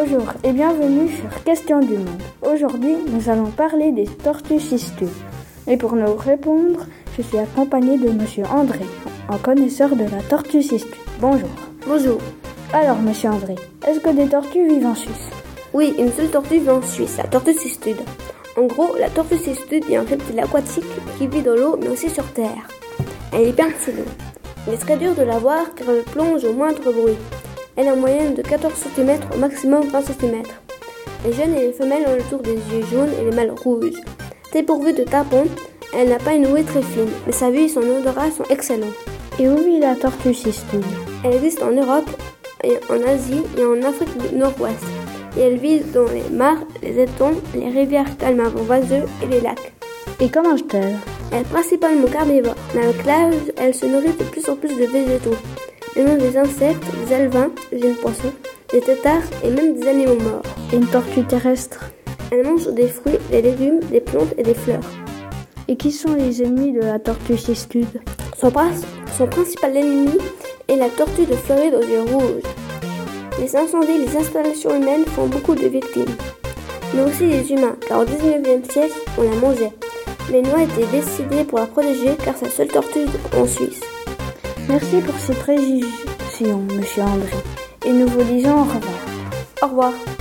Bonjour et bienvenue sur Question du Monde. Aujourd'hui, nous allons parler des tortues cistules. Et pour nous répondre, je suis accompagné de Monsieur André, un connaisseur de la tortue cistule. Bonjour. Bonjour. Alors, Monsieur André, est-ce que des tortues vivent en Suisse? Oui, une seule tortue vit en Suisse, la tortue cistude. En gros, la tortue cistude est un reptile aquatique qui vit dans l'eau mais aussi sur terre. Elle est bien Il est très dur de la voir car elle plonge au moindre bruit. Elle est en moyenne de 14 cm au maximum 20 cm. Les jeunes et les femelles ont le tour des yeux jaunes et les mâles rouges. Dépourvue de tapons, elle n'a pas une ouïe très fine, mais sa vue et son odorat sont excellents. Et où vit la tortue cistude Elle existe en Europe, et en Asie et en Afrique du Nord-Ouest. Et elle vit dans les mares, les étangs, les rivières calmes avant vaseux et les lacs. Et comment mange-t-elle Elle est principalement carnivore, mais avec l'âge, elle se nourrit de plus en plus de végétaux. Elle mange des insectes, des alevins, des poissons, des têtards et même des animaux morts. Et une tortue terrestre Elle mange des fruits, des légumes, des plantes et des fleurs. Et qui sont les ennemis de la tortue cistude son, son principal ennemi est la tortue de Floride aux yeux rouges. Les incendies et les installations humaines font beaucoup de victimes. Mais aussi les humains, car au 19e siècle, on la mangeait. Mais nous étaient décidés pour la protéger car c'est la seule tortue en Suisse. Merci pour ces précisions, monsieur André. Et nous vous disons au revoir. Au revoir.